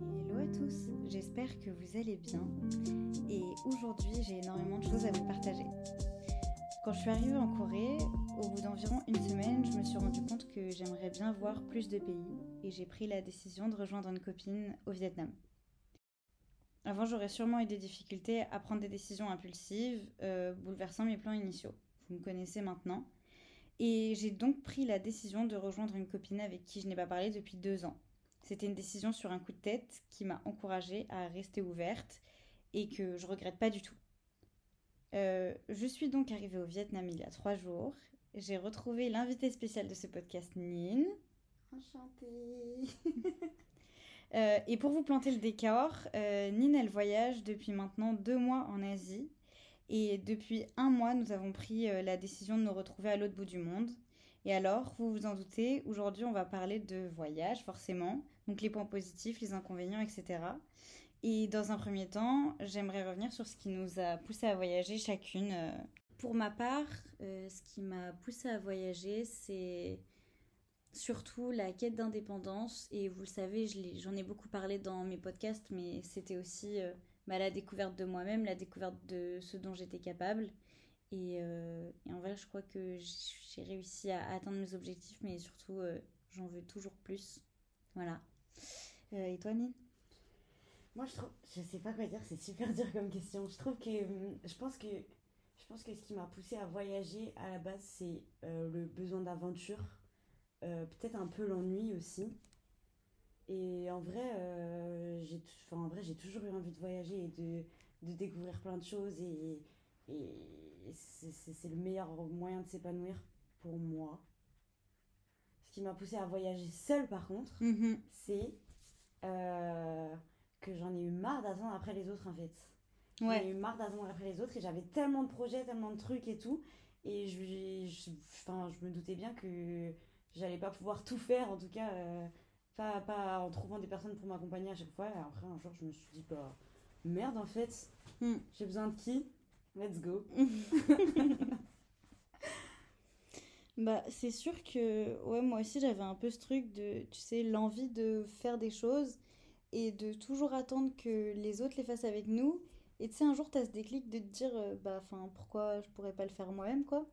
Hello à tous, j'espère que vous allez bien et aujourd'hui j'ai énormément de choses à vous partager. Quand je suis arrivée en Corée, au bout d'environ une semaine, je me suis rendu compte que j'aimerais bien voir plus de pays et j'ai pris la décision de rejoindre une copine au Vietnam. Avant, j'aurais sûrement eu des difficultés à prendre des décisions impulsives, euh, bouleversant mes plans initiaux. Vous me connaissez maintenant. Et j'ai donc pris la décision de rejoindre une copine avec qui je n'ai pas parlé depuis deux ans. C'était une décision sur un coup de tête qui m'a encouragée à rester ouverte et que je regrette pas du tout. Euh, je suis donc arrivée au Vietnam il y a trois jours. J'ai retrouvé l'invité spécial de ce podcast, Nin. Enchantée. Euh, et pour vous planter le décor, euh, Nin, elle voyage depuis maintenant deux mois en Asie. Et depuis un mois, nous avons pris euh, la décision de nous retrouver à l'autre bout du monde. Et alors, vous vous en doutez, aujourd'hui, on va parler de voyage, forcément. Donc les points positifs, les inconvénients, etc. Et dans un premier temps, j'aimerais revenir sur ce qui nous a poussé à voyager chacune. Pour ma part, euh, ce qui m'a poussé à voyager, c'est surtout la quête d'indépendance. Et vous le savez, j'en ai beaucoup parlé dans mes podcasts, mais c'était aussi euh, bah, la découverte de moi-même, la découverte de ce dont j'étais capable. Et, euh, et en vrai, je crois que j'ai réussi à atteindre mes objectifs, mais surtout, euh, j'en veux toujours plus. Voilà. Euh, et toi, Nine? Moi, je trouve, je sais pas quoi dire, c'est super dur comme question. Je trouve que, hum, je pense que, je pense que ce qui m'a poussé à voyager à la base, c'est le besoin d'aventure, peut-être un peu l'ennui aussi. Et en vrai, j'ai, j'ai toujours eu envie de voyager et de, de découvrir plein de choses et c'est, le meilleur moyen de s'épanouir pour moi. Ce qui m'a poussé à voyager seule, par contre. c'est euh, que j'en ai eu marre d'attendre après les autres en fait. J'en ai eu marre d'attendre après les autres et j'avais tellement de projets, tellement de trucs et tout. Et je, je, enfin, je me doutais bien que j'allais pas pouvoir tout faire, en tout cas, euh, pas, pas en trouvant des personnes pour m'accompagner à chaque fois. Et après, un jour, je me suis dit, bah merde en fait, Hmm. j'ai besoin de qui? Let's go. Bah, c'est sûr que ouais, moi aussi j'avais un peu ce truc de, tu sais, l'envie de faire des choses et de toujours attendre que les autres les fassent avec nous. Et tu sais, un jour t'as ce déclic de te dire, euh, bah, enfin, pourquoi je pourrais pas le faire moi-même, quoi.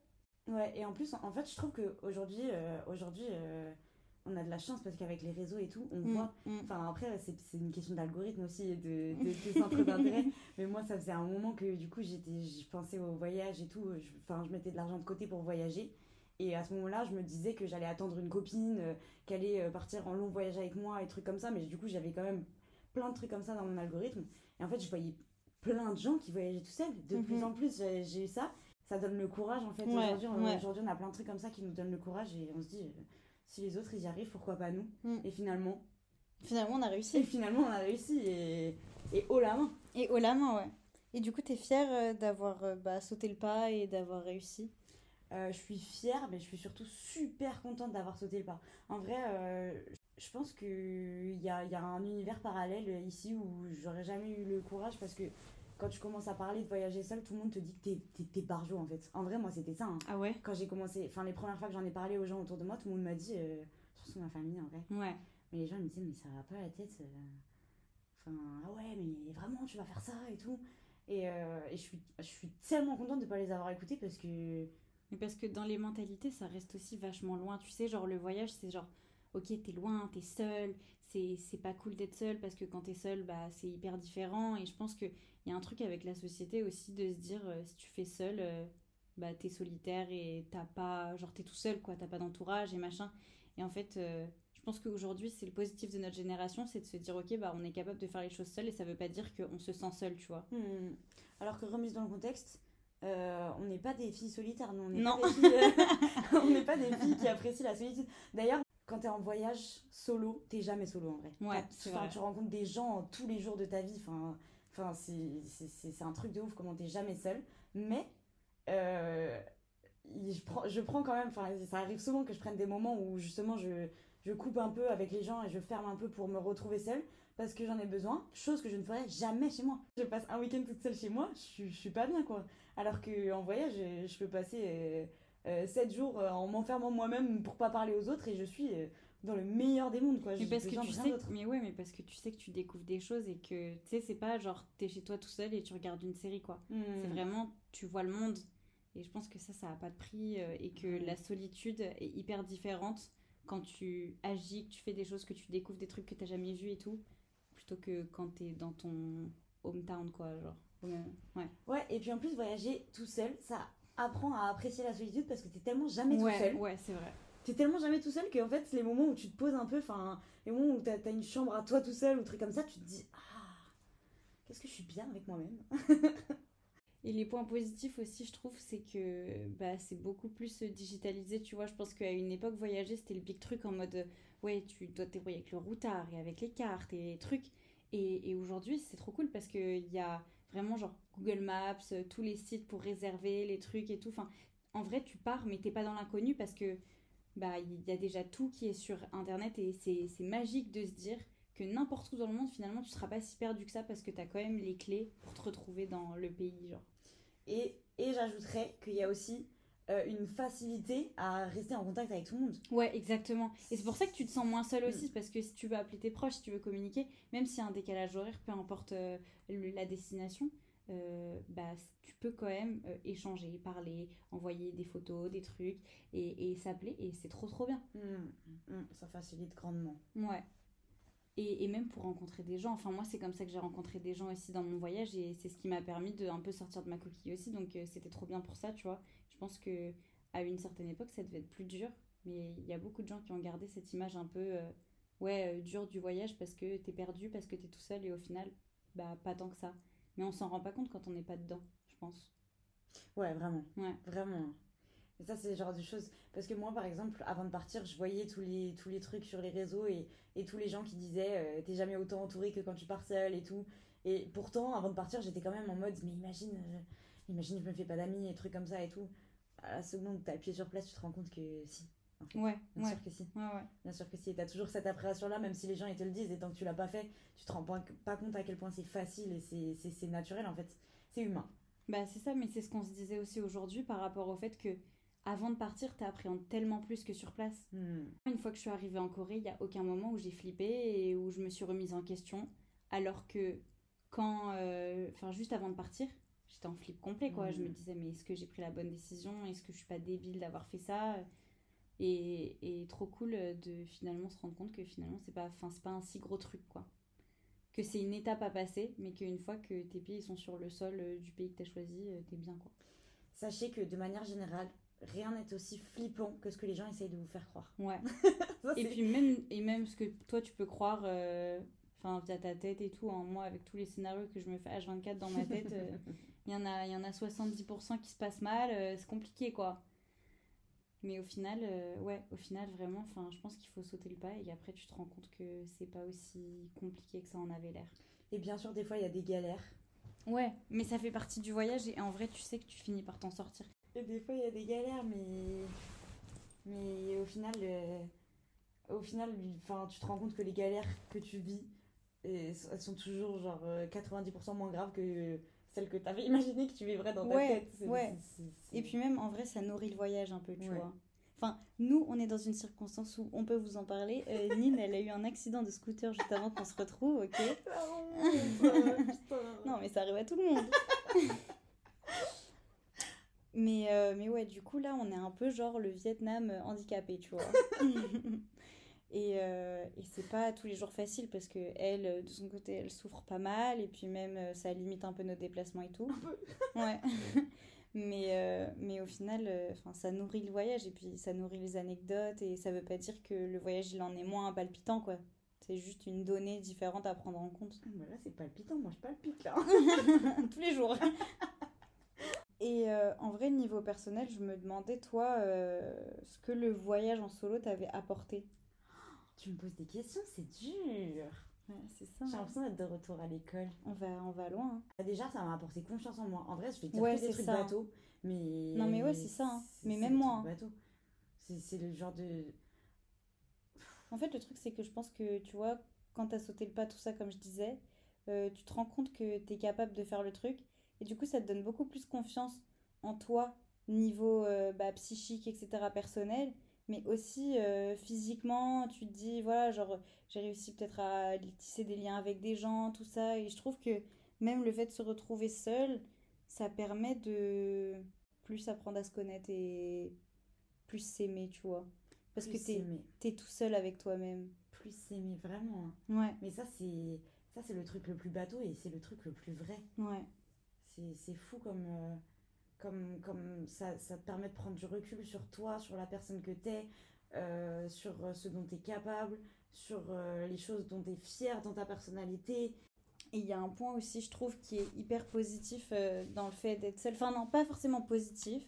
Ouais, et en plus, en fait, je trouve qu'aujourd'hui, euh, aujourd'hui, euh, on a de la chance parce qu'avec les réseaux et tout, on Mm, voit mm. Enfin, après, c'est c'est une question d'algorithme aussi et de, de, de centre d'intérêt. Mais moi, ça faisait un moment que du coup, j'étais, je pensais au voyage et tout. Enfin, je mettais de l'argent de côté pour voyager. Et à ce moment-là, je me disais que j'allais attendre une copine, euh, qu'elle allait euh, partir en long voyage avec moi et trucs comme ça. Mais du coup, j'avais quand même plein de trucs comme ça dans mon algorithme. Et en fait, je voyais plein de gens qui voyageaient tout seuls. De Mhm. plus en plus, j'ai eu ça. Ça donne le courage en fait. Ouais, Aujourd'hui, on, ouais. aujourd'hui, on a plein de trucs comme ça qui nous donnent le courage et on se dit, euh, si les autres ils y arrivent, pourquoi pas nous Mm. Et finalement, Finalement, on a et réussi. finalement, on a réussi et, et haut la main. Et haut la main, ouais. Et du coup, t'es fière euh, d'avoir euh, bah, sauté le pas et d'avoir réussi? Euh, je suis fière, mais je suis surtout super contente d'avoir sauté le pas. En vrai, euh, je pense qu'il y a, y a un univers parallèle ici où j'aurais jamais eu le courage parce que quand tu commences à parler de voyager seul, tout le monde te dit que t'es, t'es, t'es barjot en fait. En vrai, moi, c'était ça. hein. Ah ouais? Quand j'ai commencé, enfin, les premières fois que j'en ai parlé aux gens autour de moi, tout le monde m'a dit, euh, surtout ma famille en vrai, Ouais. mais les gens me disaient, mais ça va pas la tête. euh. Enfin, ah ouais, mais vraiment, tu vas faire ça et tout. Et, euh, et je, suis, je suis tellement contente de pas les avoir écoutés parce que. Mais parce que dans les mentalités, ça reste aussi vachement loin. Tu sais, genre le voyage, c'est genre, ok, t'es loin, t'es seul, c'est pas cool d'être seul parce que quand t'es seul, bah, c'est hyper différent. Et je pense qu'il y a un truc avec la société aussi de se dire, euh, si tu fais seul, euh, bah, t'es solitaire et t'as pas, genre, t'es tout seul, quoi, t'as pas d'entourage et machin. Et en fait, euh, je pense qu'aujourd'hui, c'est le positif de notre génération, c'est de se dire, ok, bah, on est capable de faire les choses seul et ça veut pas dire qu'on se sent seul, tu vois. Hmm. Alors que remise dans le contexte, euh, on n'est pas des filles solitaires, nous, on n'est Non. pas, des filles, euh, on n'est pas des filles qui apprécient la solitude. D'ailleurs, quand t'es en voyage solo, t'es jamais solo en vrai. Ouais, c'est vrai. tu rencontres des gens tous les jours de ta vie. Enfin, enfin c'est- un truc de ouf comment t'es jamais seul. Mais euh, je, prends, je prends quand même, enfin, ça arrive souvent que je prenne des moments où justement je, je coupe un peu avec les gens et je ferme un peu pour me retrouver seule parce que j'en ai besoin, chose que je ne ferais jamais chez moi. Je passe un week-end toute seule chez moi, je, je suis pas bien quoi. Alors qu'en voyage, je, je peux passer 7 jours euh, en m'enfermant moi-même pour pas parler aux autres et je suis euh, dans le meilleur des mondes, quoi. Mais parce que tu sais, mais ouais, mais parce que tu sais que tu découvres des choses et que tu sais, c'est pas genre t'es chez toi tout seul et tu regardes une série quoi. C'est Hmm. vraiment tu vois le monde et je pense que ça, ça a pas de prix euh, et que la solitude est hyper différente quand tu agis, que tu fais des choses, que tu découvres des trucs que t'as jamais vus et tout, plutôt que quand t'es dans ton hometown quoi, genre. Ouais. Ouais, et puis en plus, voyager tout seul, ça apprend à apprécier la solitude parce que t'es tellement jamais ouais, tout seul. ouais, c'est vrai. T'es tellement jamais tout seul qu'en fait, les moments où tu te poses un peu, enfin, les moments où t'as as une chambre à toi tout seul ou truc comme ça, tu te dis Ah, qu'est-ce que je suis bien avec moi-même. Et les points positifs aussi, je trouve, c'est que bah, c'est beaucoup plus euh, digitalisé. Tu vois, je pense qu'à une époque, voyager, c'était le big truc en mode euh, ouais, tu dois te débrouiller avec le routard et avec les cartes et les trucs. Et, et aujourd'hui, c'est trop cool parce qu'il y a vraiment genre Google Maps, euh, tous les sites pour réserver les trucs et tout. Enfin, en vrai, tu pars, mais t'es pas dans l'inconnu parce que bah il y a déjà tout qui est sur Internet et c'est magique de se dire que n'importe où dans le monde, finalement, tu seras pas si perdu que ça parce que t'as quand même les clés pour te retrouver dans le pays, genre. Et, et j'ajouterais qu'il y a aussi euh, une facilité à rester en contact avec tout le monde. Ouais, exactement. Et c'est pour ça que tu te sens moins seul aussi, c'est parce que si tu veux appeler tes proches, si tu veux communiquer, même s'il y a un décalage horaire, peu importe euh, la destination, euh, bah, tu peux quand même euh, échanger, parler, envoyer des photos, des trucs, et, et s'appeler, et c'est trop trop bien. Hmm, hmm, ça facilite grandement. Ouais. Et, et même pour rencontrer des gens, enfin moi c'est comme ça que j'ai rencontré des gens aussi dans mon voyage, et c'est ce qui m'a permis de un peu sortir de ma coquille aussi, donc euh, c'était trop bien pour ça, tu vois. Je pense que à une certaine époque ça devait être plus dur, mais il y a beaucoup de gens qui ont gardé cette image un peu ouais dure du voyage parce que t'es perdu, parce que t'es tout seul et au final bah pas tant que ça. Mais on s'en rend pas compte quand on n'est pas dedans, je pense. Ouais, vraiment. Ouais. Vraiment. Et ça, c'est le genre de choses. Parce que moi, par exemple, avant de partir, je voyais tous les, tous les trucs sur les réseaux et, et tous les gens qui disaient euh, T'es jamais autant entouré que quand tu pars seul et tout. Et pourtant, avant de partir, j'étais quand même en mode Mais imagine, euh, imagine, je me fais pas d'amis et trucs comme ça et tout. À la seconde où t'as pied sur place, tu te rends compte que si. En fait. Ouais, Bien ouais, sûr que si. ouais, ouais. Bien sûr que si. T'as toujours cette appréhension-là, même si les gens ils te le disent. Et tant que tu l'as pas fait, tu te rends pas, compte à quel point c'est facile et c'est- naturel en fait. C'est humain. Bah c'est ça, mais c'est ce qu'on se disait aussi aujourd'hui par rapport au fait que avant de partir, t'appréhendes tellement plus que sur place. Hmm. Une fois que je suis arrivée en Corée, il n'y a aucun moment où j'ai flippé et où je me suis remise en question. Alors que quand, euh, enfin juste avant de partir, j'étais en flip complet quoi. Je me Mhm. disais mais est-ce que j'ai pris la bonne décision? Est-ce que je suis pas débile d'avoir fait ça? Et, et trop cool de finalement se rendre compte que finalement c'est pas, c'est pas un si gros truc quoi. Que c'est une étape à passer, mais qu'une fois que tes pieds ils sont sur le sol euh, du pays que t'as choisi, euh, t'es bien quoi. Sachez que de manière générale, rien n'est aussi flippant que ce que les gens essayent de vous faire croire. Ouais. Ça, Et puis même, et même ce que toi tu peux croire, euh, enfin via ta tête et tout, hein, moi avec tous les scénarios que je me fais H24 dans ma tête, euh, il y, en a- il y en a 70% qui se passent mal, euh, c'est compliqué quoi. Mais au final, euh, ouais, au final vraiment, enfin je pense qu'il faut sauter le pas et après tu te rends compte que c'est pas aussi compliqué que ça en avait l'air. Et bien sûr, des fois, il y a des galères. Ouais, mais ça fait partie du voyage et en vrai tu sais que tu finis par t'en sortir. Et des fois, il y a des galères, mais. Mais au final. euh, Au final, enfin, tu te rends compte que les galères que tu vis, euh, elles sont toujours genre euh, 90% moins graves que celles que tu avais imaginé que tu vivrais dans ta Ouais, tête. Ouais. c'est- Et puis même, en vrai, ça nourrit le voyage un peu, tu Ouais. vois. Enfin, nous, on est dans une circonstance où on peut vous en parler. Euh, Nine, elle a eu un accident de scooter juste avant qu'on se retrouve, ok putain. Non, mais ça arrive à tout le monde. mais, euh, mais ouais, du coup, là, on est un peu genre le Vietnam euh, handicapé, tu vois. et euh, et c'est pas tous les jours facile parce que elle, euh, de son côté, elle souffre pas mal. Et puis même, ça limite un peu nos déplacements et tout. Un peu. Ouais. Mais, euh, mais au final, euh, 'fin, ça nourrit le voyage et puis ça nourrit les anecdotes. Et ça veut pas dire que le voyage, il en est moins palpitant, quoi. C'est juste une donnée différente à prendre en compte. Ah, bah là, c'est palpitant, moi je palpite là. Tous les jours. Et euh, en vrai, niveau personnel, je me demandais, toi, ce que le voyage en solo t'avait apporté. Tu me poses des questions, c'est dur. Ouais, c'est ça. J'ai l'impression d'être de retour à l'école. On va, on va loin. hein. Bah, Déjà, ça m'a apporté confiance en moi. En vrai, je vais dire Ouais, que des trucs ça. bateaux, mais... Non, mais ouais, c'est ça, hein. Mais même moi, hein. c'est le genre de... En fait, le truc, c'est que je pense que, tu vois, quand t'as sauté le pas, tout ça, comme je disais, euh, tu te rends compte que t'es capable de faire le truc. Et du coup, ça te donne beaucoup plus confiance en toi, niveau euh, bah, psychique, etc., personnel. Mais aussi euh, physiquement, tu te dis, voilà, genre, j'ai réussi peut-être à tisser des liens avec des gens, tout ça, et je trouve que même le fait de se retrouver seul, ça permet de plus apprendre à se connaître et plus s'aimer, tu vois. Parce que t'es es tout seul avec toi-même. Plus s'aimer, vraiment. Hein. Ouais. Mais ça, c'est ça c'est le truc le plus bateau et c'est le truc le plus vrai. Ouais. C'est fou comme, euh, comme, comme ça, ça te permet de prendre du recul sur toi, sur la personne que t'es, euh, sur euh, ce dont t'es capable, sur les choses dont t'es fier dans ta personnalité. Et il y a un point aussi, je trouve, qui est hyper positif dans le fait d'être seul. Enfin, non, pas forcément positif,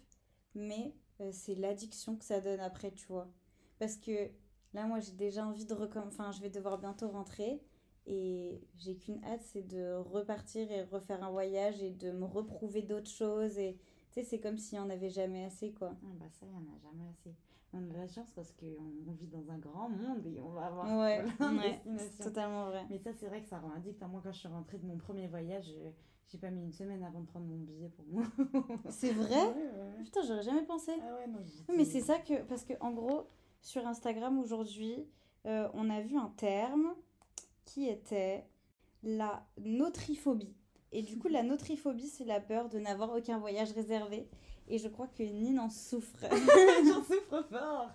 mais c'est l'addiction que ça donne après, tu vois. Parce que là, moi, j'ai déjà envie de recommencer. Enfin, je vais devoir bientôt rentrer. Et j'ai qu'une hâte, c'est de repartir et refaire un voyage et de me reprouver d'autres choses. Et tu sais, c'est comme s'il n'y en avait jamais assez, quoi. Ah bah ça, il n'y en a jamais assez. On a de la chance parce qu'on vit dans un grand monde et on va avoir ouais, ouais c'est totalement vrai. Mais ça, c'est vrai que ça rend addict. Moi, quand je suis rentrée de mon premier voyage, j'ai pas mis une semaine avant de prendre mon billet pour moi. c'est vrai? Putain, j'aurais jamais pensé. Ah ouais, non, mais c'est ça que... Parce que, en gros, sur Instagram, aujourd'hui, euh, on a vu un terme qui était la notriphobie. Et du coup, la notriphobie, c'est la peur de n'avoir aucun voyage réservé. Et je crois que Nine en souffre. J'en souffre fort.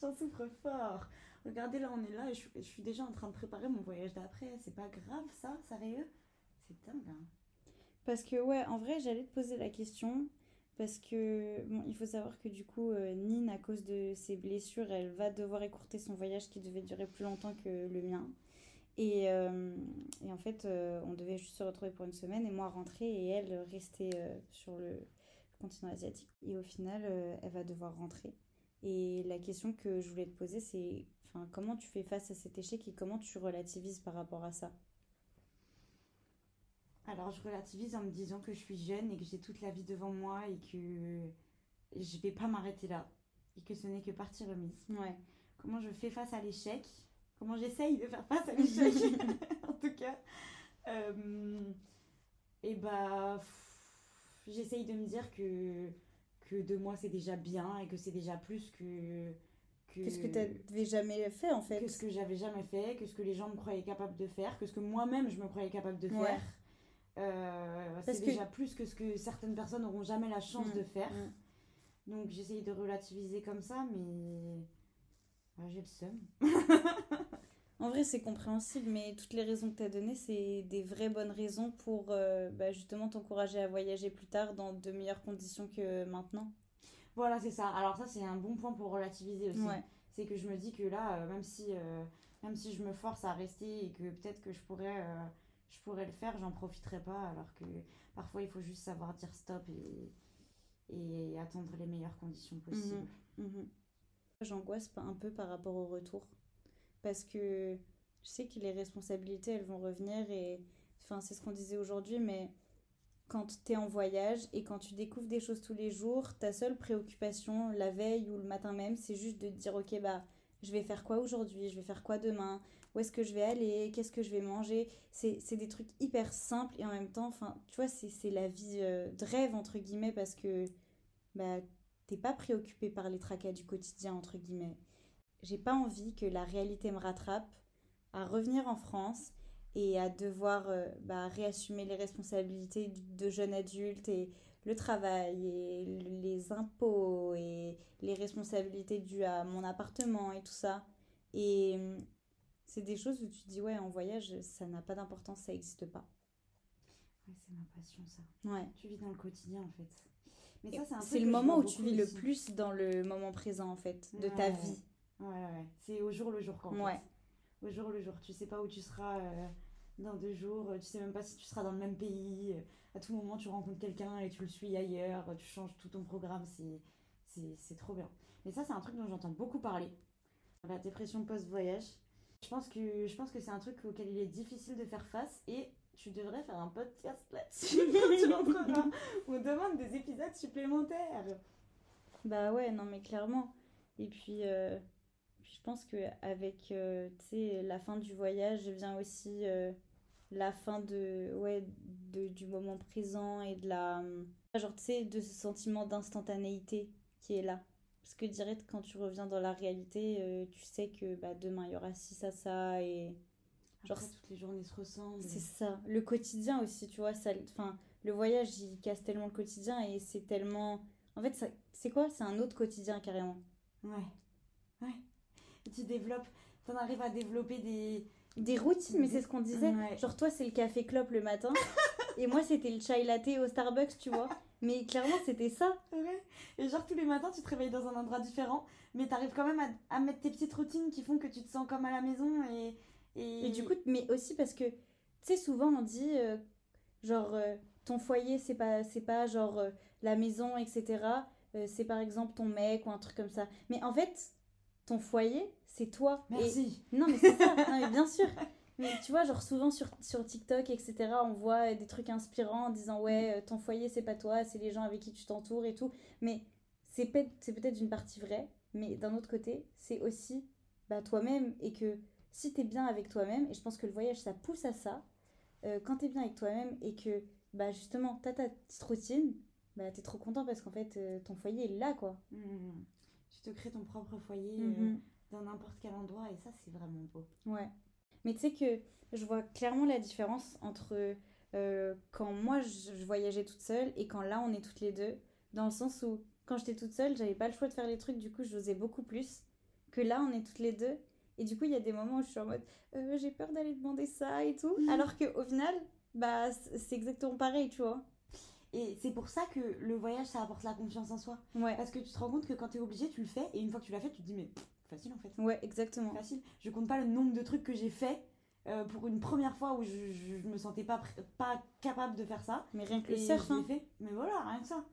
J'en souffre fort. Regardez, là, on est là et je, suis déjà en train de préparer mon voyage d'après. C'est pas grave, ça, sérieux? C'est dingue. Hein. Parce que, ouais, en vrai, j'allais te poser la question. Parce que, bon, il faut savoir que du coup, euh, Nine, à cause de ses blessures, elle va devoir écourter son voyage qui devait durer plus longtemps que le mien. Et, euh, et, en fait, euh, on devait juste se retrouver pour une semaine et moi rentrer et elle rester euh, sur le continent asiatique. Et au final, elle va devoir rentrer. Et la question que je voulais te poser, c'est enfin, comment tu fais face à cet échec et comment tu relativises par rapport à ça? Alors, je relativise en me disant que je suis jeune et que j'ai toute la vie devant moi et que je vais pas m'arrêter là et que ce n'est que partie remise. Ouais. Comment je fais face à l'échec? Comment j'essaye de faire face à l'échec, en tout cas. Euh, et bah, j'essaye de me dire que, que deux mois c'est déjà bien et que c'est déjà plus que. Qu'est-ce que tu n'avais jamais fait en fait? Que ce que j'avais jamais fait, que ce que les gens me croyaient capable de faire, que ce que moi-même je me croyais capable de faire. Euh, c'est déjà plus que ce que certaines personnes n'auront jamais la chance mm, de faire. Mm. Donc j'essaye de relativiser comme ça, mais j'ai le seum. en vrai, c'est compréhensible, mais toutes les raisons que tu as données, c'est des vraies bonnes raisons pour euh, bah, justement t'encourager à voyager plus tard dans de meilleures conditions que maintenant. Voilà, c'est ça. Alors ça, c'est un bon point pour relativiser aussi. C'est que je me dis que là, euh, même, si, euh, même si je me force à rester et que peut-être que je pourrais, je pourrais le faire, j'en profiterai pas. Alors que parfois, il faut juste savoir dire stop et, et attendre les meilleures conditions possibles. Mhm. Mhm. J'angoisse un peu par rapport au retour. Parce que je sais que les responsabilités, elles vont revenir. Et enfin, c'est ce qu'on disait aujourd'hui, mais quand tu es en voyage et quand tu découvres des choses tous les jours, ta seule préoccupation, la veille ou le matin même, c'est juste de te dire Ok, bah, je vais faire quoi aujourd'hui? Je vais faire quoi demain? Où est-ce que je vais aller? Qu'est-ce que je vais manger? C'est des trucs hyper simples et en même temps, enfin, tu vois, c'est la vie euh, de rêve, entre guillemets, parce que bah, t'es pas préoccupé par les tracas du quotidien, entre guillemets. J'ai pas envie que la réalité me rattrape à revenir en France et à devoir euh, bah, réassumer les responsabilités de jeunes adultes et le travail et les impôts et les responsabilités dues à mon appartement et tout ça. Et hum, c'est des choses où tu te dis, ouais, en voyage, ça n'a pas d'importance, ça n'existe pas. Ouais, c'est ma passion, ça. Ouais. Tu vis dans le quotidien, en fait. C'est le moment où tu vis le plus dans le moment présent, en fait, de ta vie. Ouais, ouais. C'est au jour le jour, quand ouais. Au jour le jour. Tu sais pas où tu seras euh, dans deux jours. Tu sais même pas si tu seras dans le même pays. À tout moment, tu rencontres quelqu'un et tu le suis ailleurs. Tu changes tout ton programme. C'est trop bien. Mais ça, c'est un truc dont j'entends beaucoup parler. La dépression post-voyage. Je pense que, je pense que c'est un truc auquel il est difficile de faire face et tu devrais faire un podcast là-dessus On demande des épisodes supplémentaires. Bah ouais, non mais clairement. Et puis, euh, je pense que avec euh, la fin du voyage vient aussi euh, la fin de ouais de, du moment présent et de la genre tu sais de ce sentiment d'instantanéité qui est là Parce que direct, quand tu reviens dans la réalité, euh, tu sais que bah, demain, il y aura ci, ça, ça. Et Genre, toutes les journées se ressemblent. C'est ça. Le quotidien aussi, tu vois. Ça, enfin, le voyage, il casse tellement le quotidien et c'est tellement. En fait, c'est quoi? C'est un autre quotidien carrément. Ouais. Ouais. Tu développes. T'en arrives à développer des. Des routines, mais c'est ce qu'on disait. Genre, toi, c'est le café clope le matin. et moi, c'était le chai latte au Starbucks, tu vois. Mais clairement, c'était ça. Ouais. Et genre, tous les matins, tu te réveilles dans un endroit différent. Mais t'arrives quand même à, à, mettre tes petites routines qui font que tu te sens comme à la maison. Et, et... du coup, mais aussi parce que, tu sais, souvent on dit, euh, genre, euh, ton foyer, c'est pas, c'est pas genre euh, la maison, etc. c'est par exemple ton mec ou un truc comme ça. Mais en fait, ton foyer, c'est toi. Merci. Non, mais c'est ça. non, mais bien sûr. Mais tu vois, genre souvent sur, sur TikTok, etc., on voit des trucs inspirants en disant ouais, ton foyer, c'est pas toi, c'est les gens avec qui tu t'entoures et tout. Mais c'est peut-être une partie vraie, mais d'un autre côté, c'est aussi bah, toi-même et que si tu es bien avec toi-même, et je pense que le voyage, ça pousse à ça, euh, quand tu es bien avec toi-même et que bah, justement, tu as ta petite routine, bah, tu es trop content parce qu'en fait, euh, ton foyer est là, quoi. Mmh. Tu te crées ton propre foyer euh, mmh. dans n'importe quel endroit et ça, c'est vraiment beau. Ouais. Mais tu sais que je vois clairement la différence entre quand moi, je, je voyageais toute seule et quand là, on est toutes les deux, dans le sens où quand j'étais toute seule, j'avais pas le choix de faire les trucs, du coup, j'osais beaucoup plus. Que là, on est toutes les deux et du coup, il y a des moments où je suis en mode euh, j'ai peur d'aller demander ça et tout. Mhm. Alors qu'au final, bah, c'est exactement pareil, tu vois. Et c'est pour ça que le voyage, ça apporte la confiance en soi. Ouais. Parce que tu te rends compte que quand tu es obligé, tu le fais. Et une fois que tu l'as fait, tu te dis mais facile en fait. Ouais, exactement. Facile. Je compte pas le nombre de trucs que j'ai fait. Euh, pour une première fois où je, je, me sentais pas, pas capable de faire ça. Mais rien que le surf. Hein. Fait. Mais voilà, rien que ça.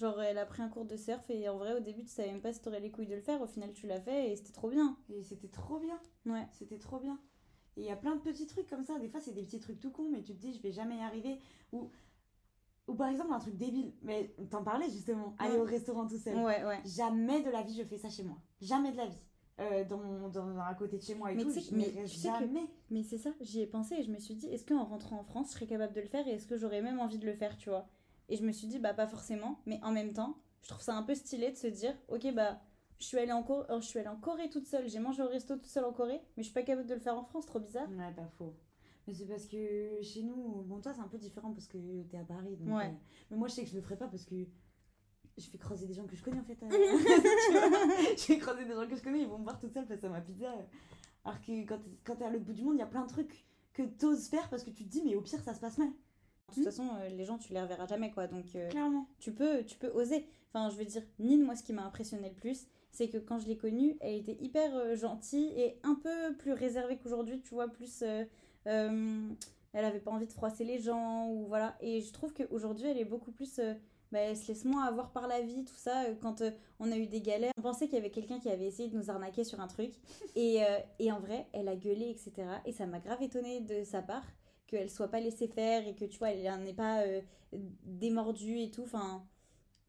Genre, elle a pris un cours de surf et en vrai, au début, tu savais même pas si t'aurais les couilles de le faire. Au final, tu l'as fait et c'était trop bien. Et c'était trop bien. Ouais. C'était trop bien. Et il y a plein de petits trucs comme ça. Des fois, c'est des petits trucs tout cons, mais tu te dis, je vais jamais y arriver. Ou, ou par exemple, un truc débile. Mais t'en parlais justement. Aller au restaurant tout seul. Ouais, ouais. Jamais de la vie, je fais ça chez moi. Jamais de la vie. Euh, dans, dans, à côté de chez moi et mais tout, je mais jamais. mais c'est ça, j'y ai pensé et je me suis dit, est-ce qu'en rentrant en France, je serais capable de le faire et est-ce que j'aurais même envie de le faire, tu vois? Et je me suis dit, bah pas forcément, mais en même temps, je trouve ça un peu stylé de se dire ok bah je suis allée en Corée, euh, je suis allée en Corée toute seule, j'ai mangé au resto toute seule en Corée, mais je suis pas capable de le faire en France, trop bizarre. Ouais, pas faux. Mais c'est parce que chez nous, bon toi c'est un peu différent parce que t'es à Paris, donc ouais. Euh, mais moi je sais que je le ferai pas parce que je vais croiser des gens que je connais en fait. Euh, je vais croiser des gens que je connais, ils vont me voir toute seule face à ma pizza. Alors que quand, quand t'es à l'autre bout du monde, il y a plein de trucs que t'oses faire parce que tu te dis mais au pire ça se passe mal. De toute façon, les gens, tu les reverras jamais, quoi. Donc, Clairement. tu peux, tu peux oser. Enfin, je veux dire, Nine, moi, ce qui m'a impressionné le plus, c'est que quand je l'ai connue, elle était hyper euh, gentille et un peu plus réservée qu'aujourd'hui, tu vois, plus. Euh, euh, elle avait pas envie de froisser les gens, ou voilà. Et je trouve qu'aujourd'hui, elle est beaucoup plus. Bah, elle se laisse moins avoir par la vie, tout ça. quand on a eu des galères, on pensait qu'il y avait quelqu'un qui avait essayé de nous arnaquer sur un truc. Et, et en vrai, elle a gueulé, etc. Et ça m'a grave étonnée de sa part qu'elle soit pas laissée faire et que tu vois, elle n'est pas démordue et tout. Enfin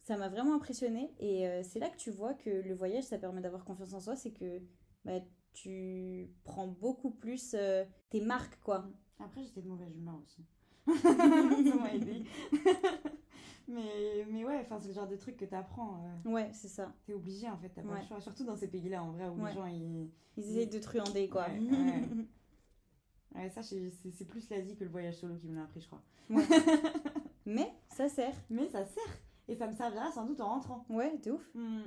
ça m'a vraiment impressionné et euh, c'est là que tu vois que le voyage ça permet d'avoir confiance en soi c'est que bah, tu prends beaucoup plus euh, tes marques quoi. Après j'étais de mauvaise humeur aussi. Ça m'a aidé. Mais, mais ouais enfin c'est le genre de truc que tu apprends euh. ouais c'est ça. T'es obligé en fait t'as pas le choix. Surtout dans ces pays là en vrai où les gens ils ils essayent de truander quoi. Ouais, ça c'est plus l'Asie que le voyage solo qui me l'a appris je crois. Mais ça sert. Mais ça sert. Et ça me servira sans doute en rentrant. Ouais, t'es ouf. Hmm.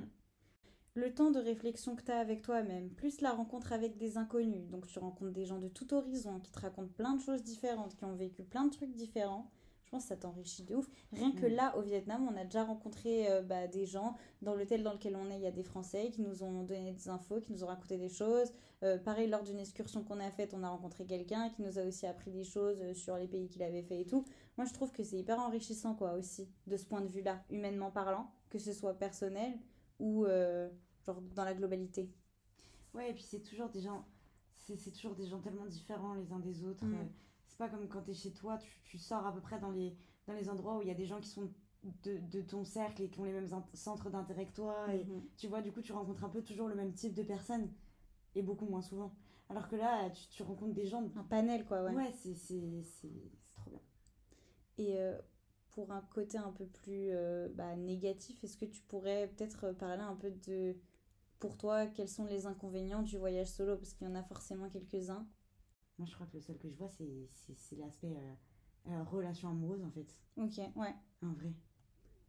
Le temps de réflexion que tu as avec toi-même, plus la rencontre avec des inconnus, donc tu rencontres des gens de tout horizon qui te racontent plein de choses différentes, qui ont vécu plein de trucs différents, je pense que ça t'enrichit de ouf. Rien que mm. là, au Vietnam, on a déjà rencontré euh, bah, des gens. Dans l'hôtel dans lequel on est, il y a des Français qui nous ont donné des infos, qui nous ont raconté des choses. Euh, pareil, lors d'une excursion qu'on a faite, on a rencontré quelqu'un qui nous a aussi appris des choses euh, sur les pays qu'il avait fait et tout. Moi, je trouve que c'est hyper enrichissant, quoi, aussi, de ce point de vue-là, humainement parlant, que ce soit personnel ou genre dans la globalité. Ouais, et puis c'est toujours des gens, c'est toujours des gens tellement différents les uns des autres. Mm pas comme quand tu es chez toi, tu, sors à peu près dans les, dans les endroits où il y a des gens qui sont de, ton cercle et qui ont les mêmes centres d'intérêt que toi. Et mhm. tu vois, du coup, tu rencontres un peu toujours le même type de personnes et beaucoup moins souvent. Alors que là, tu, rencontres des gens. Un panel, quoi, ouais. Ouais, c'est trop bien. Et euh, pour un côté un peu plus euh, bah, négatif, est-ce que tu pourrais peut-être parler un peu de, pour toi, quels sont les inconvénients du voyage solo? Parce qu'il y en a forcément quelques-uns. Moi, je crois que le seul que je vois, c'est l'aspect euh, relation amoureuse, en fait. Ok, ouais. En vrai.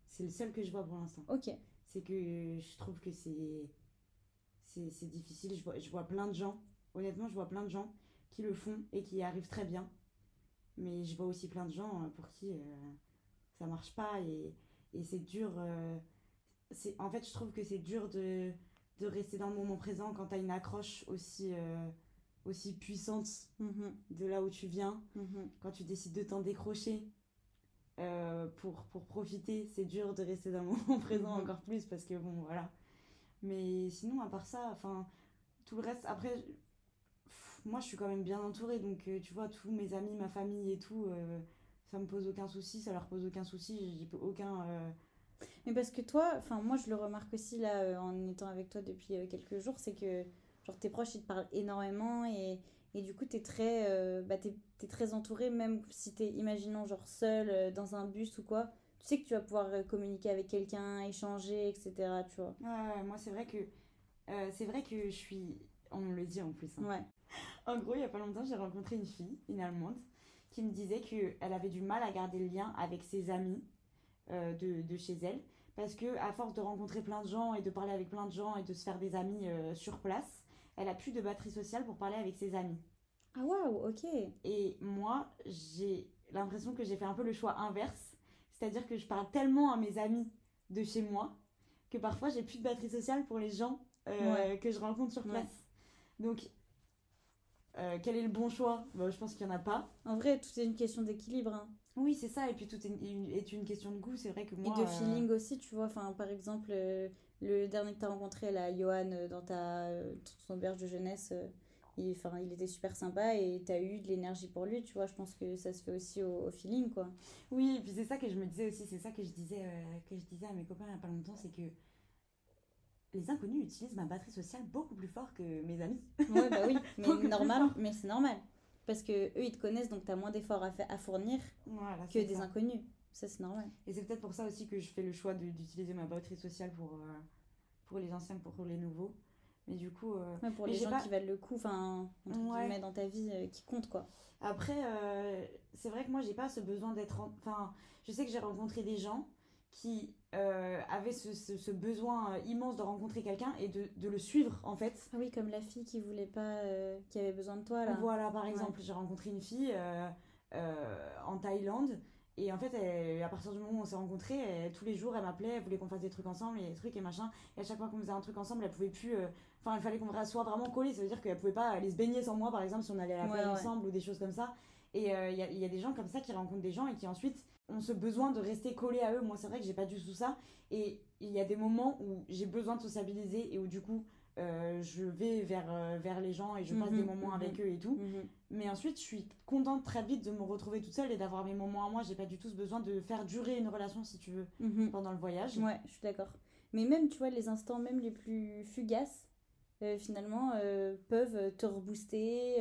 C'est le seul que je vois pour l'instant. Ok. C'est que je trouve que c'est c'est difficile. Je vois, je vois plein de gens, honnêtement, je vois plein de gens qui le font et qui y arrivent très bien. Mais je vois aussi plein de gens euh, pour qui euh, ça marche pas et, et c'est dur. Euh, c'est en fait, je trouve que c'est dur de, de rester dans le moment présent quand tu as une accroche aussi, aussi puissante mhm. de là où tu viens. Mhm. Quand tu décides de t'en décrocher pour, pour profiter, c'est dur de rester dans le moment présent Mhm. encore plus parce que bon, voilà. Mais sinon, à part ça, enfin, tout le reste, après, pff, moi je suis quand même bien entourée, donc euh, tu vois, tous mes amis, ma famille et tout, euh, ça me pose aucun souci, ça leur pose aucun souci, j'ai aucun. euh, Mais parce que toi, enfin moi je le remarque aussi là euh, en étant avec toi depuis euh, quelques jours, c'est que genre tes proches ils te parlent énormément et, et du coup t'es très, bah, t'es, t'es très entouré même si t'es imaginons genre seul dans un bus ou quoi, tu sais que tu vas pouvoir communiquer avec quelqu'un, échanger, etc. Tu vois. Ouais, moi c'est vrai que. c'est vrai que je suis. On me le dit en plus. hein. Ouais. En gros, il y a pas longtemps, j'ai rencontré une fille, une Allemande, qui me disait qu'elle avait du mal à garder le lien avec ses amis euh, de, de chez elle. Parce que, à force de rencontrer plein de gens et de parler avec plein de gens et de se faire des amis euh, sur place, elle a plus de batterie sociale pour parler avec ses amis. Ah waouh, ok. Et moi, j'ai l'impression que j'ai fait un peu le choix inverse. C'est-à-dire que je parle tellement à mes amis de chez moi que parfois j'ai plus de batterie sociale pour les gens euh, Ouais. que je rencontre sur Ouais. place. Donc, euh, quel est le bon choix? Bah, Je pense qu'il n'y en a pas. En vrai, tout est une question d'équilibre. hein. Oui, c'est ça. Et puis tout est une, est une question de goût. C'est vrai que moi. et de euh, feeling aussi, tu vois. Enfin, par exemple, euh, le dernier que tu as rencontré, là, Johan, dans ta ton auberge de jeunesse, il, il était super sympa et tu as eu de l'énergie pour lui, tu vois. Je pense que ça se fait aussi au, au feeling, quoi. Oui, et puis c'est ça que je me disais aussi. C'est ça que je disais, que je disais à mes copains il n'y a pas longtemps. C'est que les inconnus utilisent ma batterie sociale beaucoup plus fort que mes amis. Ouais, bah oui, mais normal, mais c'est normal. Parce que eux, ils te connaissent, donc tu as moins d'efforts à, à fournir Voilà, que des ça. inconnus. Ça, c'est normal. Et c'est peut-être pour ça aussi que je fais le choix d'utiliser ma batterie sociale pour, euh, pour les anciens, pour les nouveaux. Mais du coup, euh, Ouais, pour Mais les gens pas- qui valent le coup, enfin, Ouais. dans ta vie, euh, qui comptent, quoi. après, c'est vrai que moi, j'ai pas ce besoin d'être. en- Enfin, je sais que j'ai rencontré des gens qui euh, avaient ce, ce- ce besoin euh, immense de rencontrer quelqu'un et de, de le suivre, en fait. Ah oui, comme la fille qui voulait pas, euh, qui avait besoin de toi, là. Voilà, par exemple, j'ai rencontré une fille euh, en Thaïlande. Et en fait, elle- à partir du moment où on s'est rencontrés, elle- tous les jours, elle m'appelait, elle voulait qu'on fasse des trucs ensemble, et des trucs et machin. Et à chaque fois qu'on faisait un truc ensemble, elle pouvait plus. Enfin, il fallait qu'on soit vraiment collés. Ça veut dire qu'elle pouvait pas aller se baigner sans moi, par exemple, si on allait à la plage ouais. ensemble ou des choses comme ça. Et il y, y a des gens comme ça qui rencontrent des gens et qui ensuite ont ce besoin de rester collés à eux. Moi, c'est vrai que j'ai pas du tout ça. Et il y a des moments où j'ai besoin de sociabiliser et où du coup, euh, je vais vers, euh, vers les gens et je passe Mhm, des moments mhm. avec eux et tout. Mhm. Mais ensuite, je suis contente très vite de me retrouver toute seule et d'avoir mes moments à moi. J'ai pas du tout ce besoin de faire durer une relation, si tu veux, Mhm. pendant le voyage. Ouais, je suis d'accord. Mais même, tu vois, les instants même les plus fugaces, euh, finalement, euh, peuvent te rebooster.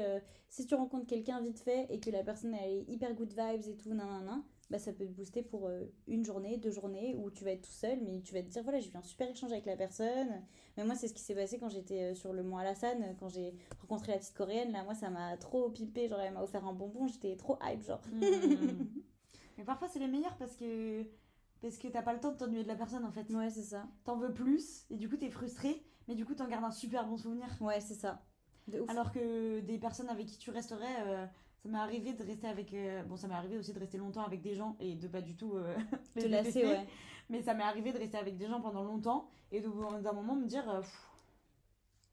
si tu rencontres quelqu'un vite fait et que la personne elle est hyper good vibes et tout, nanana, bah ça peut te booster pour euh, une journée, deux journées, où tu vas être tout seul, mais tu vas te dire, voilà, j'ai eu un super échange avec la personne. Mais moi, c'est ce qui s'est passé quand j'étais euh, sur le mont Alassane, quand j'ai rencontré la petite coréenne. Là, moi, ça m'a trop pipé. Genre, elle m'a offert un bonbon, j'étais trop hype, genre. Mhm. Mais parfois, c'est les meilleurs parce que parce que t'as pas le temps de t'ennuyer de la personne en fait. Ouais, c'est ça. T'en veux plus et du coup, t'es frustré, mais du coup, t'en gardes un super bon souvenir. Ouais, c'est ça. De ouf. Alors que des personnes avec qui tu resterais, euh, ça m'est arrivé de rester avec. euh, bon, ça m'est arrivé aussi de rester longtemps avec des gens et de pas du tout euh, les te lasser, ouais. Mais ça m'est arrivé de rester avec des gens pendant longtemps et d'un moment me dire euh, pff,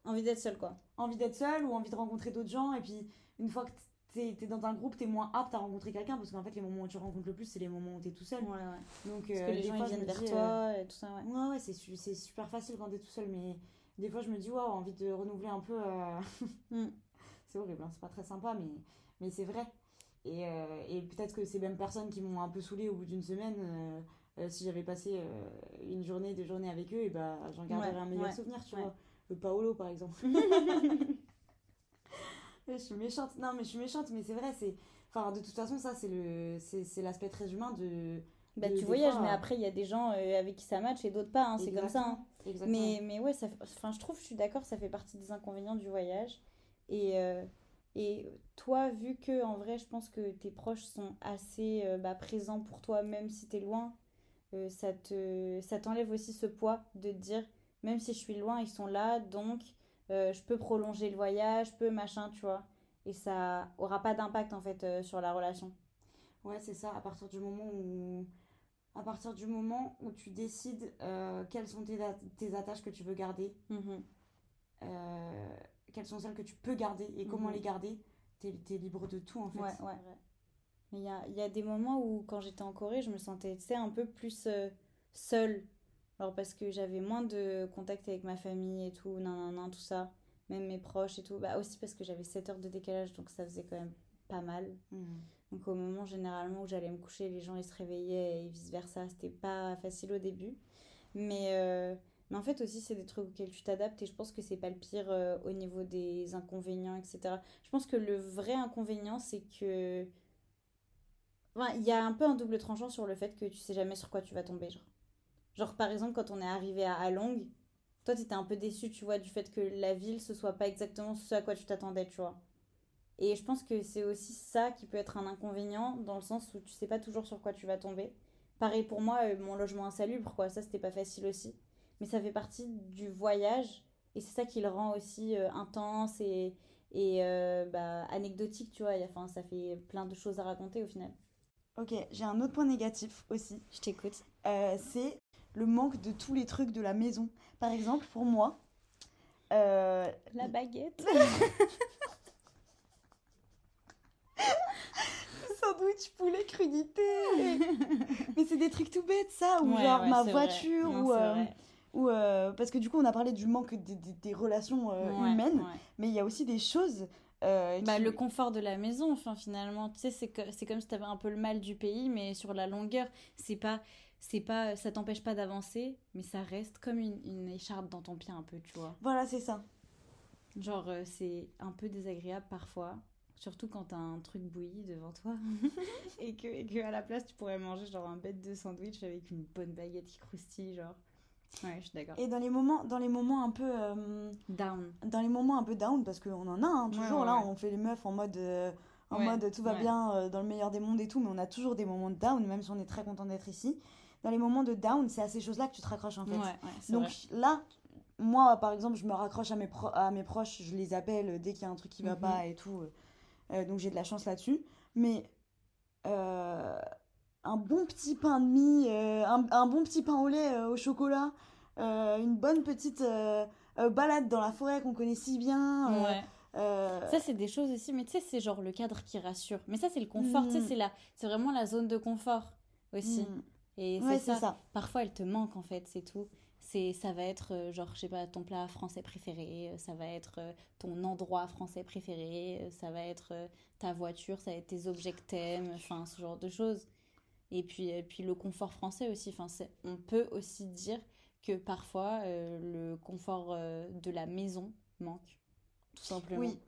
Envie d'être seule, quoi. envie d'être seule ou envie de rencontrer d'autres gens. Et puis, une fois que t'es es dans un groupe, t'es moins apte à rencontrer quelqu'un parce qu'en fait, les moments où tu rencontres le plus, c'est les moments où t'es tout seul. Ouais, ouais. Donc, Parce euh, que les gens fois, ils je viennent vers dis, euh, toi et tout ça, ouais. Ouais, ouais, c'est su- c'est super facile quand t'es tout seul, mais des fois je me dis, waouh, envie de renouveler un peu. Mm. c'est horrible, hein, c'est pas très sympa, mais, mais c'est vrai. Et, euh, et peut-être que ces mêmes personnes qui m'ont un peu saoulé au bout d'une semaine, euh, euh, si j'avais passé une journée, deux journées avec eux, et bah, j'en garderais Ouais, un meilleur ouais, souvenir, tu ouais. vois. Le Paolo, par exemple. je suis méchante. Non, mais je suis méchante, mais c'est vrai, c'est. Enfin, de toute façon, ça, c'est le c'est c'est l'aspect très humain de Bah, tu voyages, fois, mais après, il y a des gens avec qui ça match et d'autres pas, hein, c'est comme ça. hein. Mais, mais ouais, ça, enfin, je trouve, je suis d'accord, ça fait partie des inconvénients du voyage. Et, euh, et toi, vu que en vrai, je pense que tes proches sont assez euh, bah, présents pour toi, même si t'es loin, euh, ça te, ça t'enlève aussi ce poids de te dire, même si je suis loin, ils sont là, donc euh, je peux prolonger le voyage, je peux machin, tu vois. Et ça aura pas d'impact en fait sur la relation. Ouais, c'est ça, à partir du moment où, à partir du moment où tu décides quelles sont tes, attaches que tu veux garder, Mhm. Quelles sont celles que tu peux garder et comment Mhm. les garder, t'es, t'es libre de tout en fait. Ouais, ouais. Mais il y a, il y a des moments où, quand j'étais en Corée, je me sentais, un peu plus euh, seule. Alors, parce que j'avais moins de contact avec ma famille et tout, nan, nan, nan, tout ça. Même mes proches et tout. Bah, aussi parce que j'avais 7 heures de décalage, donc ça faisait quand même pas mal. Mhm. Donc, au moment, généralement, où j'allais me coucher, les gens, ils se réveillaient et vice-versa. C'était pas facile au début. Mais, euh, mais en fait, aussi, c'est des trucs auxquels tu t'adaptes et je pense que c'est pas le pire euh, au niveau des inconvénients, etc. Je pense que le vrai inconvénient, c'est que. Il y a un peu un double tranchant sur le fait que tu sais jamais sur quoi tu vas tomber. Genre, genre par exemple, quand on est arrivé à Halong, toi, t'étais un peu déçu, tu vois, du fait que la ville, ce soit pas exactement ce à quoi tu t'attendais, tu vois. Et je pense que c'est aussi ça qui peut être un inconvénient, dans le sens où tu sais pas toujours sur quoi tu vas tomber. Pareil pour moi, euh, mon logement insalubre, quoi, ça c'était pas facile aussi. Mais ça fait partie du voyage, et c'est ça qui le rend aussi euh, intense et, et euh, bah, anecdotique, tu vois. Enfin, ça fait plein de choses à raconter au final. Ok, j'ai un autre point négatif aussi. Je t'écoute. Euh, c'est le manque de tous les trucs de la maison. Par exemple, pour moi, La baguette. sandwich poulet crudité. Mais c'est des trucs tout bêtes, ça, ou Ouais, genre ouais, ma voiture. Non, ou, euh, ou euh, parce que du coup on a parlé du manque des, des- des relations euh, Ouais, humaines, ouais. mais il y a aussi des choses. euh, Bah, qui- le confort de la maison, enfin finalement, tu sais, c'est comme si t'avais un peu le mal du pays, mais sur la longueur, c'est pas, c'est pas, ça t'empêche pas d'avancer, mais ça reste comme une, une écharpe dans ton pied un peu, tu vois. Voilà, c'est ça. Genre, euh, c'est un peu désagréable parfois, surtout quand t'as un truc bouilli devant toi, et que, et que à la place tu pourrais manger genre un bête de sandwich avec une bonne baguette qui croustille, genre. Ouais, je suis d'accord. Et dans les moments, dans les moments un peu, euh, Down. dans les moments un peu down, parce qu'on en a hein, toujours ouais, là, on fait les meufs en mode, euh, en mode tout va bien euh, dans le meilleur des mondes et tout, mais on a toujours des moments de down, même si on est très content d'être ici. Dans les moments de down, c'est à ces choses-là que tu te raccroches en fait. Donc vrai. là, moi par exemple, je me raccroche à mes, pro- à mes proches, je les appelle dès qu'il y a un truc qui va Mhm. pas et tout. donc j'ai de la chance là-dessus. Mais un bon petit pain de mie, euh, un, un bon petit pain au lait euh, au chocolat, euh, une bonne petite balade dans la forêt qu'on connaît si bien. Ouais. Ça, c'est des choses aussi, mais tu sais, c'est genre le cadre qui rassure. Mais ça, c'est le confort, tu sais, Mm. c'est vraiment la zone de confort aussi. mm, Et ouais, c'est ça. ça. Parfois, elle te manque, en fait, c'est tout. C'est, ça va être, genre, je sais pas, ton plat français préféré, ça va être ton endroit français préféré, ça va être ta voiture, ça va être tes objets que t'aimes, enfin, ce genre de choses. Et puis, et puis le confort français aussi, enfin, on peut aussi dire que parfois, euh, le confort euh, de la maison manque, tout simplement. Oui.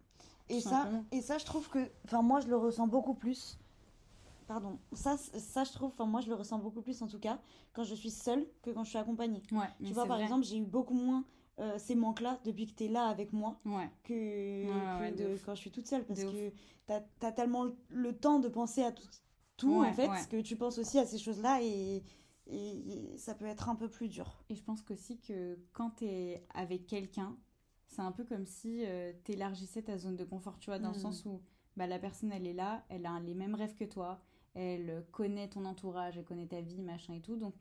Et Tout ça, simplement. et ça, je trouve que. Enfin, moi, je le ressens beaucoup plus. Pardon. Ça, ça je trouve. Enfin, moi, je le ressens beaucoup plus, en tout cas, quand je suis seule que quand je suis accompagnée. Ouais, tu vois, par vrai. exemple, j'ai eu beaucoup moins euh, ces manques-là depuis que tu es là avec moi Ouais. que, Ouais, que ouais, de quand je suis toute seule. Parce De que tu as, tellement le, le temps de penser à tout, tout Ouais, en fait, ouais. que tu penses aussi à ces choses-là et, et, ça peut être un peu plus dur. Et je pense qu'aussi que quand tu es avec quelqu'un, c'est un peu comme si tu élargissais ta zone de confort, tu vois, dans le Mm. sens où bah, la personne, elle est là, elle a les mêmes rêves que toi, elle connaît ton entourage, elle connaît ta vie, machin et tout. Donc,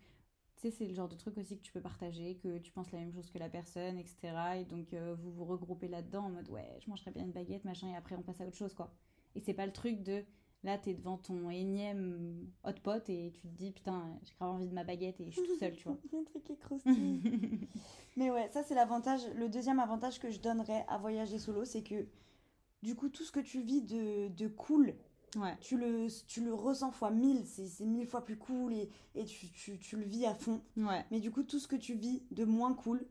tu sais, c'est le genre de truc aussi que tu peux partager, que tu penses la même chose que la personne, etc. Et donc, euh, vous vous regroupez là-dedans en mode, ouais, je mangerais bien une baguette, machin, et après, on passe à autre chose, quoi. Et c'est pas le truc de, là, t'es devant ton énième hot pot et tu te dis, putain, j'ai grave envie de ma baguette et je suis tout seul, tu vois. Un truc qui croustille. Mais ouais, ça c'est l'avantage. Le deuxième avantage que je donnerais à voyager solo, c'est que du coup, tout ce que tu vis de, de cool, ouais. tu le, tu le ressens fois mille. C'est c'est mille fois plus cool et, et tu, tu, tu le vis à fond. Ouais. Mais du coup, tout ce que tu vis de moins cool,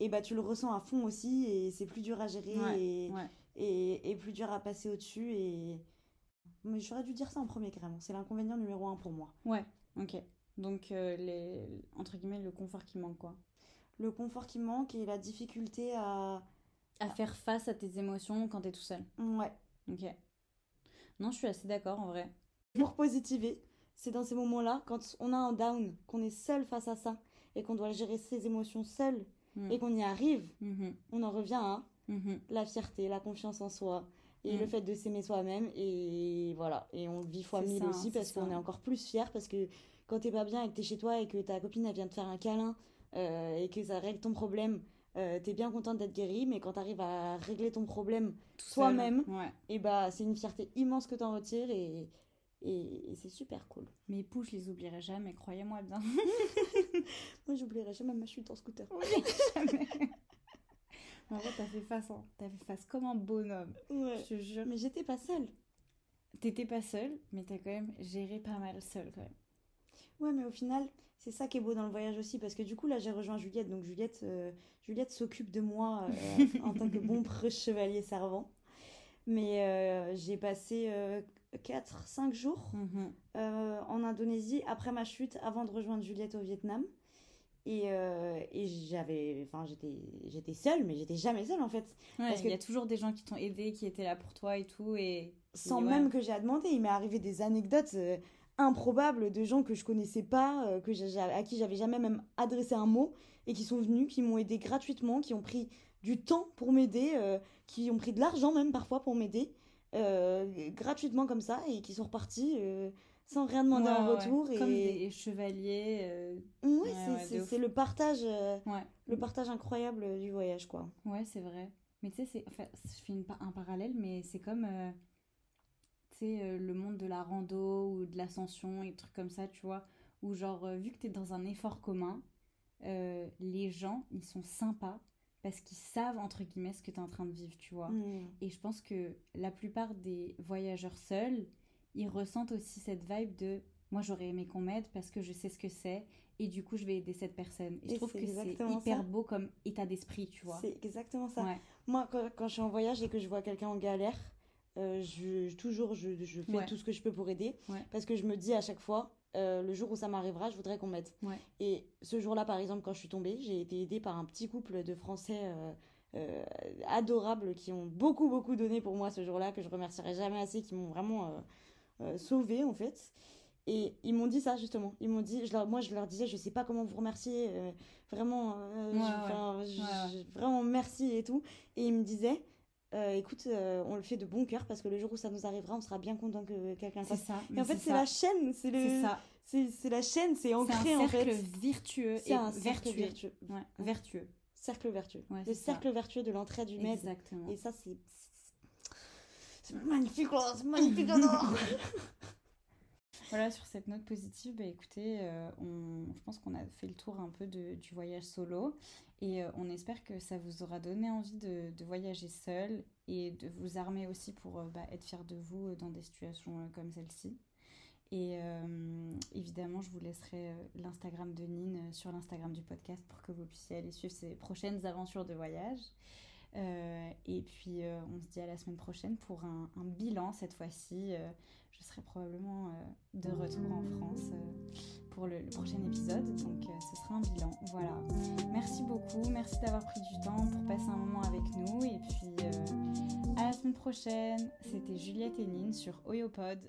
et bah tu le ressens à fond aussi et c'est plus dur à gérer Ouais, et, et, et plus dur à passer au-dessus. Et... Mais j'aurais dû dire ça en premier carrément. C'est l'inconvénient numéro un pour moi. Ouais, ok. Donc, euh, les, entre guillemets, le confort qui manque, quoi. Le confort qui manque et la difficulté à. À faire face à tes émotions quand t'es tout seul. Ouais. Ok. Non, je suis assez d'accord en vrai. Pour positiver, c'est dans ces moments-là, quand on a un down, qu'on est seul face à ça et qu'on doit gérer ses émotions seul Mm. et qu'on y arrive, Mhm, on en revient à mhm. la fierté, la confiance en soi et Mm. le fait de s'aimer soi-même et voilà et on le vit fois mille ça, aussi parce qu'on est encore plus fier parce que quand t'es pas bien et que t'es chez toi et que ta copine elle vient te faire un câlin euh, et que ça règle ton problème euh, t'es bien contente d'être guérie mais quand t'arrives à régler ton problème. Toi-même. Ouais. et bah c'est une fierté immense que t'en retires et, et, et c'est super cool Mes poux, je les oublierai jamais, croyez-moi bien. moi j'oublierai jamais ma chute en scooter jamais. En vrai, t'as fait face, hein. T'as fait face comme un bonhomme. ouais. Je te jure. mais j'étais pas seule T'étais pas seule, mais t'as quand même géré pas mal seule quand même. Ouais, mais au final, c'est ça qui est beau dans le voyage aussi, parce que du coup, là, j'ai rejoint Juliette. Donc, Juliette, euh, Juliette s'occupe de moi euh, en tant que bon chevalier servant. Mais euh, j'ai passé 4-5 jours Mhm. en Indonésie après ma chute, avant de rejoindre Juliette au Vietnam. Et, euh, et j'avais, enfin, j'étais, j'étais seule, mais j'étais jamais seule en fait. Ouais, Parce il que- y a toujours des gens qui t'ont aidé, qui étaient là pour toi et tout. Et... Sans ouais. même que j'ai à demander. Il m'est arrivé des anecdotes euh, improbables de gens que je connaissais pas, euh, que à qui j'avais jamais même adressé un mot, et qui sont venus, qui m'ont aidé gratuitement, qui ont pris du temps pour m'aider, euh, qui ont pris de l'argent même parfois pour m'aider, gratuitement comme ça, et qui sont repartis sans rien demander Ouais, en ouais. retour. Et... Comme des chevaliers. euh, Ouais, Ouais, c'est- le partage, euh, le partage incroyable du voyage, quoi. Ouais, c'est vrai. Mais tu sais, enfin, je fais une un parallèle, mais c'est comme, euh, euh, le monde de la rando ou de l'ascension et des trucs comme ça, tu vois, où genre, euh, vu que tu es dans un effort commun, les gens, ils sont sympas parce qu'ils savent, entre guillemets, ce que tu es en train de vivre, tu vois. Mm. Et je pense que la plupart des voyageurs seuls, ils ressentent aussi cette vibe de moi j'aurais aimé qu'on m'aide parce que je sais ce que c'est et du coup je vais aider cette personne. Et, je trouve que c'est hyper ça. beau comme état d'esprit, tu vois. C'est exactement ça. Ouais. Moi, quand, quand je suis en voyage et que je vois quelqu'un en galère, euh, je, toujours je, je fais Ouais. tout ce que je peux pour aider. Ouais. Parce que je me dis à chaque fois, euh, le jour où ça m'arrivera, je voudrais qu'on m'aide. Et ce jour-là, par exemple, quand je suis tombée, j'ai été aidée par un petit couple de Français euh, euh, adorables qui ont beaucoup, beaucoup donné pour moi ce jour-là, que je remercierai jamais assez, qui m'ont vraiment euh, euh, sauvée en fait. Et ils m'ont dit ça justement. Ils m'ont dit, je leur, moi je leur disais, je sais pas comment vous remercier, euh, vraiment, euh, Ouais, je- ouais. enfin, je- Ouais, je- vraiment merci et tout. Et ils me disaient, euh, écoute, euh, on le fait de bon cœur parce que le jour où ça nous arrivera, on sera bien content que quelqu'un fasse. ça. Et mais en fait, c'est la chaîne, c'est le, C'est ça. c'est c'est la chaîne, c'est C'est ancré un en cercle fait. vertueux C'est un cercle vertueux. vertueux. Cercle vertueux. Le cercle vertueux de l'entraide humaine. Exactement. Et ça, c'est. C'est magnifique, là, c'est magnifique, j'adore! Voilà, sur cette note positive, bah, écoutez, euh, on, je pense qu'on a fait le tour un peu du voyage solo et euh, on espère que ça vous aura donné envie de, voyager seul et de vous armer aussi pour euh, bah, être fier de vous dans des situations comme celle-ci. Et évidemment, je vous laisserai l'Instagram de Nine sur l'Instagram du podcast pour que vous puissiez aller suivre ses prochaines aventures de voyage. Euh, et puis, euh, on se dit à la semaine prochaine pour un, bilan cette fois-ci. Euh, je serai probablement de retour en France pour le, prochain épisode. Donc, ce sera un bilan. Voilà. Merci beaucoup. Merci d'avoir pris du temps pour passer un moment avec nous. Et puis, à la semaine prochaine. C'était Juliette et Nine sur Oyopod.